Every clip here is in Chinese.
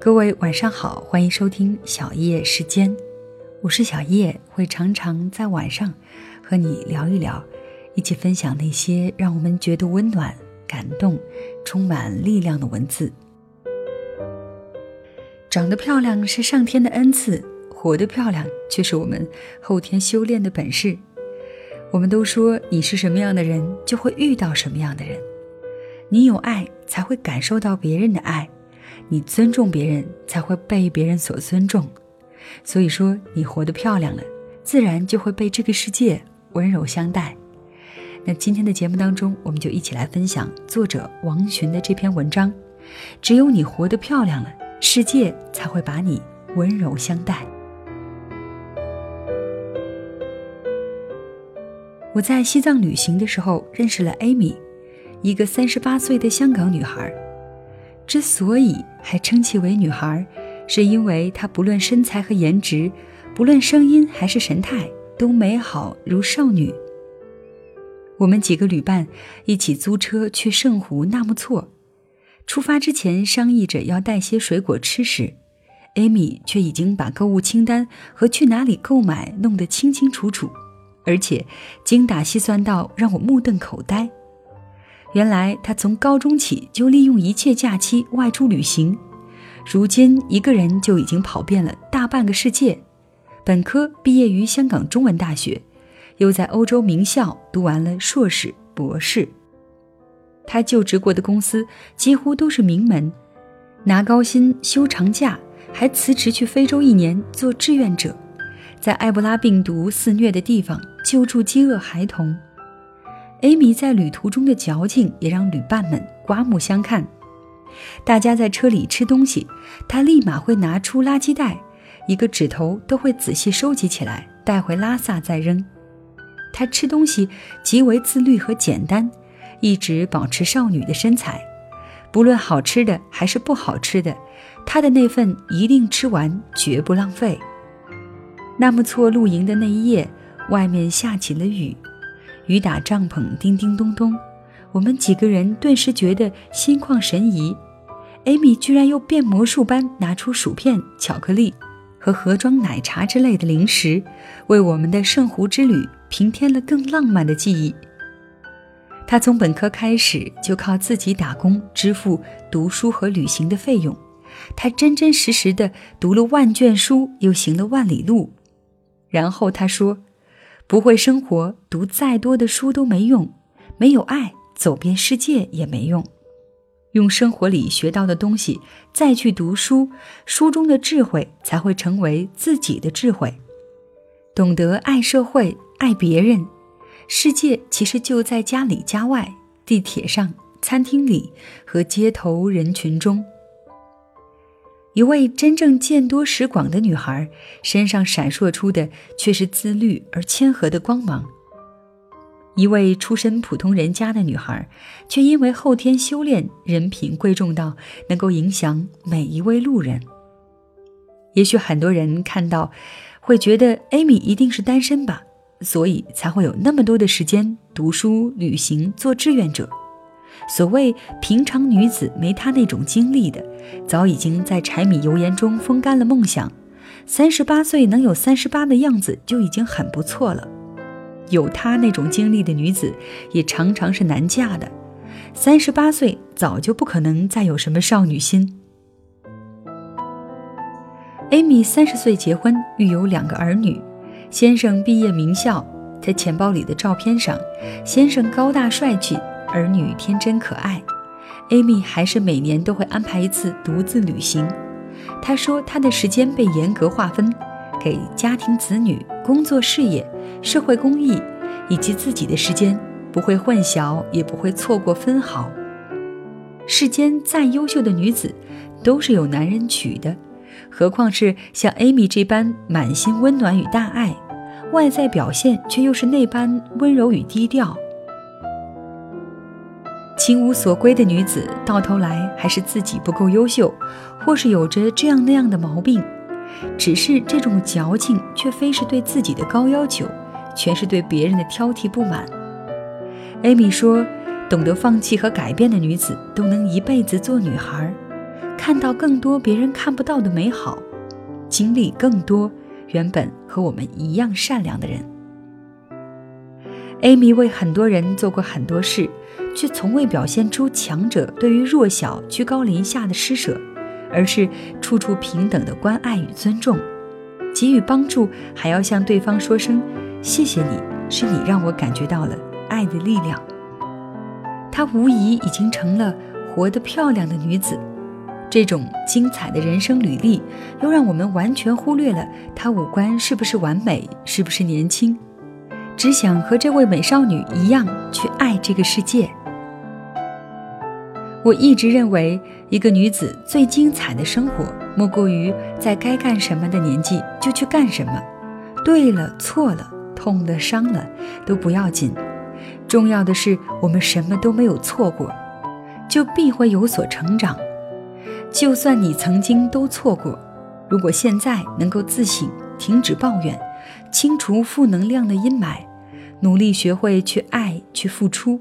各位晚上好，欢迎收听小叶时间，我是小叶，会常常在晚上和你聊一聊，一起分享那些让我们觉得温暖、感动、充满力量的文字。长得漂亮是上天的恩赐，活得漂亮却是我们后天修炼的本事。我们都说，你是什么样的人，就会遇到什么样的人。你有爱，才会感受到别人的爱。你尊重别人，才会被别人所尊重。所以说，你活得漂亮了，自然就会被这个世界温柔相待。那今天的节目当中，我们就一起来分享作者王洵的这篇文章：只有你活得漂亮了，世界才会把你温柔相待。我在西藏旅行的时候认识了艾米，一个三十八岁的香港女孩。之所以还称其为女孩，是因为她不论身材和颜值，不论声音还是神态，都美好如少女。我们几个旅伴一起租车去圣湖纳木错，出发之前商议着要带些水果吃时，艾米却已经把购物清单和去哪里购买弄得清清楚楚，而且精打细算到让我目瞪口呆。原来他从高中起就利用一切假期外出旅行，如今一个人就已经跑遍了大半个世界。本科毕业于香港中文大学，又在欧洲名校读完了硕士、博士。他就职过的公司几乎都是名门，拿高薪休长假，还辞职去非洲一年做志愿者，在埃博拉病毒肆虐的地方救助饥饿孩童。艾米在旅途中的矫情也让旅伴们刮目相看。大家在车里吃东西，她立马会拿出垃圾袋，一个指头都会仔细收集起来，带回拉萨再扔。他吃东西极为自律和简单，一直保持少女的身材。不论好吃的还是不好吃的，他的那份一定吃完，绝不浪费。纳木错露营的那一夜，外面下起了雨。雨打帐篷叮叮咚咚，我们几个人顿时觉得心旷神怡。艾米居然又变魔术般拿出薯片、巧克力和盒装奶茶之类的零食，为我们的圣湖之旅平添了更浪漫的记忆。他从本科开始就靠自己打工支付读书和旅行的费用，他真真实实的读了万卷书，又行了万里路。然后他说。不会生活，读再多的书都没用；没有爱，走遍世界也没用。用生活里学到的东西再去读书，书中的智慧才会成为自己的智慧。懂得爱社会，爱别人，世界其实就在家里家外、地铁上、餐厅里和街头人群中。一位真正见多识广的女孩，身上闪烁出的却是自律而谦和的光芒。一位出身普通人家的女孩，却因为后天修炼，人品贵重到能够影响每一位路人。也许很多人看到，会觉得艾米一定是单身吧，所以才会有那么多的时间读书、旅行、做志愿者。所谓平常女子没她那种经历的，早已经在柴米油盐中风干了梦想。三十八岁能有三十八的样子就已经很不错了。有她那种经历的女子，也常常是难嫁的。三十八岁早就不可能再有什么少女心。艾米三十岁结婚，育有两个儿女，先生毕业名校，在钱包里的照片上，先生高大帅气。儿女天真可爱，，Amy 还是每年都会安排一次独自旅行。她说，她的时间被严格划分，给家庭、子女、工作、事业、社会公益以及自己的时间不会混淆，也不会错过分毫。世间再优秀的女子，都是有男人娶的，何况是像 Amy 这般满心温暖与大爱，外在表现却又是那般温柔与低调。情无所归的女子，到头来还是自己不够优秀，或是有着这样那样的毛病。只是这种矫情，却非是对自己的高要求，全是对别人的挑剔不满。艾米说：“懂得放弃和改变的女子，都能一辈子做女孩。看到更多别人看不到的美好，经历更多原本和我们一样善良的人。艾米为很多人做过很多事，却从未表现出强者对于弱小居高临下的施舍，而是处处平等的关爱与尊重，给予帮助还要向对方说声谢谢你，是你让我感觉到了爱的力量。她无疑已经成了活得漂亮的女子。这种精彩的人生履历，又让我们完全忽略了她五官是不是完美，是不是年轻。只想和这位美少女一样去爱这个世界。我一直认为，一个女子最精彩的生活，莫过于在该干什么的年纪就去干什么，对了错了，痛了伤了都不要紧，重要的是我们什么都没有错过，就必会有所成长。就算你曾经都错过，如果现在能够自省，停止抱怨，清除负能量的阴霾。努力学会去爱，去付出，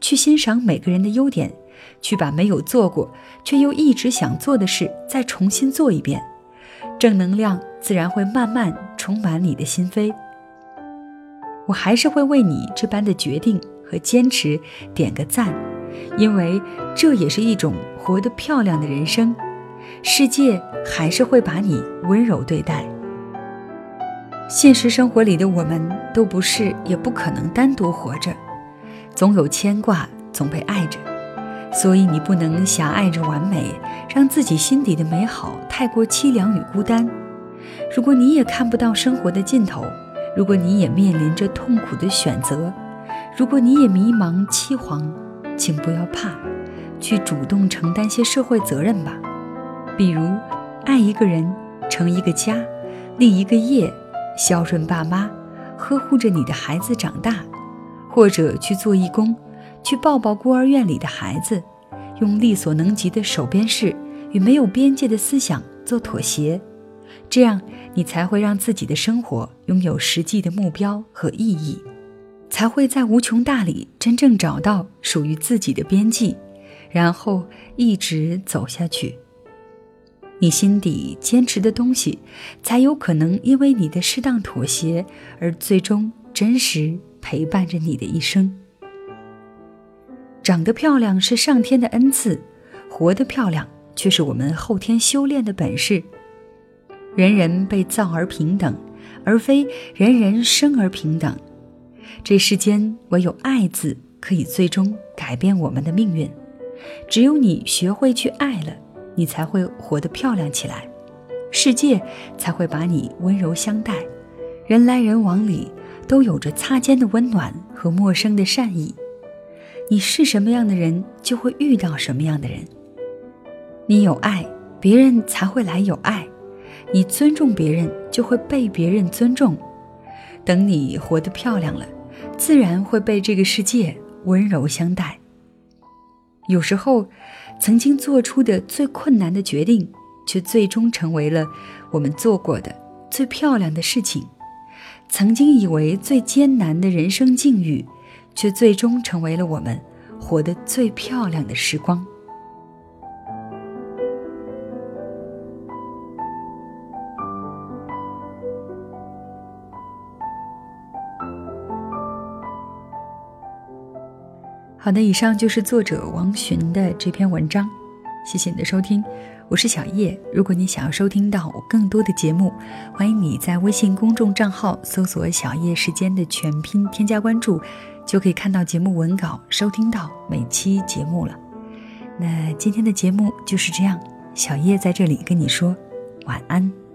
去欣赏每个人的优点，去把没有做过却又一直想做的事再重新做一遍，正能量自然会慢慢充满你的心扉。我还是会为你这般的决定和坚持点个赞，因为这也是一种活得漂亮的人生。世界还是会把你温柔对待。现实生活里的我们都不是，也不可能单独活着，总有牵挂，总被爱着，所以你不能狭隘着完美，让自己心底的美好太过凄凉与孤单。如果你也看不到生活的尽头，如果你也面临着痛苦的选择，如果你也迷茫凄惶，请不要怕，去主动承担些社会责任吧，比如爱一个人，成一个家，立一个业。孝顺爸妈，呵护着你的孩子长大，或者去做义工，去抱抱孤儿院里的孩子，用力所能及的手边事与没有边界的思想做妥协，这样你才会让自己的生活拥有实际的目标和意义，才会在无穷大里真正找到属于自己的边际，然后一直走下去。你心底坚持的东西，才有可能因为你的适当妥协而最终真实陪伴着你的一生。长得漂亮是上天的恩赐，活得漂亮却是我们后天修炼的本事。人人被造而平等，而非人人生而平等。这世间唯有爱字可以最终改变我们的命运。只有你学会去爱了。你才会活得漂亮起来，世界才会把你温柔相待，人来人往里都有着擦肩的温暖和陌生的善意。你是什么样的人，就会遇到什么样的人。你有爱，别人才会来有爱；你尊重别人，就会被别人尊重。等你活得漂亮了，自然会被这个世界温柔相待。有时候。曾经做出的最困难的决定，却最终成为了我们做过的最漂亮的事情；曾经以为最艰难的人生境遇，却最终成为了我们活得最漂亮的时光。好的，以上就是作者王洵的这篇文章，谢谢你的收听，我是小叶。如果你想要收听到我更多的节目，欢迎你在微信公众账号搜索“小叶时间”的全拼，添加关注，就可以看到节目文稿，收听到每期节目了。那今天的节目就是这样，小叶在这里跟你说晚安。